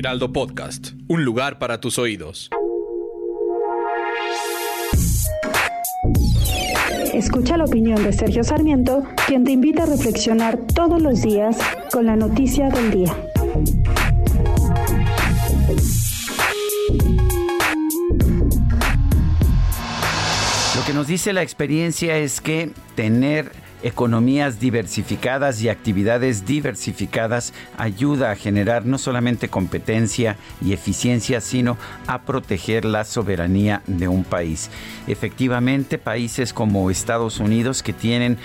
Heraldo Podcast, un lugar para tus oídos. Escucha la opinión de Sergio Sarmiento, quien te invita a reflexionar todos los días con la noticia del día. Lo que nos dice la experiencia es que tener economías diversificadas y actividades diversificadas ayuda a generar no solamente competencia y eficiencia, sino a proteger la soberanía de un país. Efectivamente, países como Estados Unidos que tienen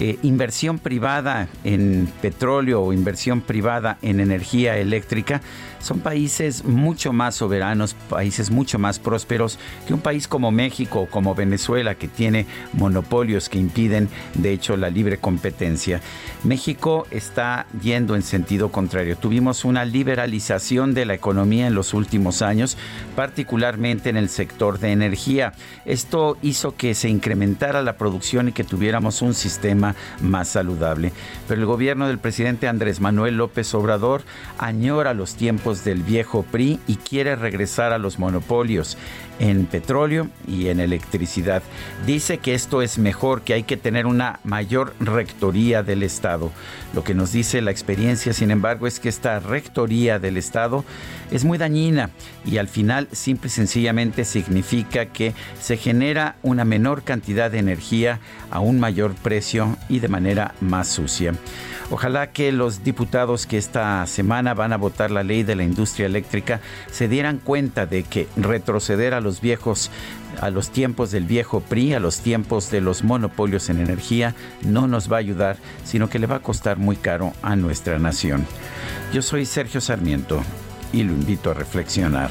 eh, inversión privada en petróleo o inversión privada en energía eléctrica son países mucho más soberanos, países mucho más prósperos que un país como México o como Venezuela que tiene monopolios que impiden de hecho la libre competencia. México está yendo en sentido contrario. Tuvimos una liberalización de la economía en los últimos años, particularmente en el sector de energía. Esto hizo que se incrementara la producción y que tuviéramos un sistema más saludable. Pero el gobierno del presidente Andrés Manuel López Obrador añora los tiempos del viejo PRI y quiere regresar a los monopolios en petróleo y en electricidad. Dice que esto es mejor, que hay que tener una mayor rectoría del Estado. Lo que nos dice la experiencia, sin embargo, es que esta rectoría del Estado es muy dañina y al final simple y sencillamente significa que se genera una menor cantidad de energía a un mayor precio y de manera más sucia. Ojalá que los diputados que esta semana van a votar la ley de la industria eléctrica se dieran cuenta de que retroceder a los viejos a los tiempos del viejo PRI, a los tiempos de los monopolios en energía, no nos va a ayudar, sino que le va a costar muy caro a nuestra nación. Yo soy Sergio Sarmiento y lo invito a reflexionar.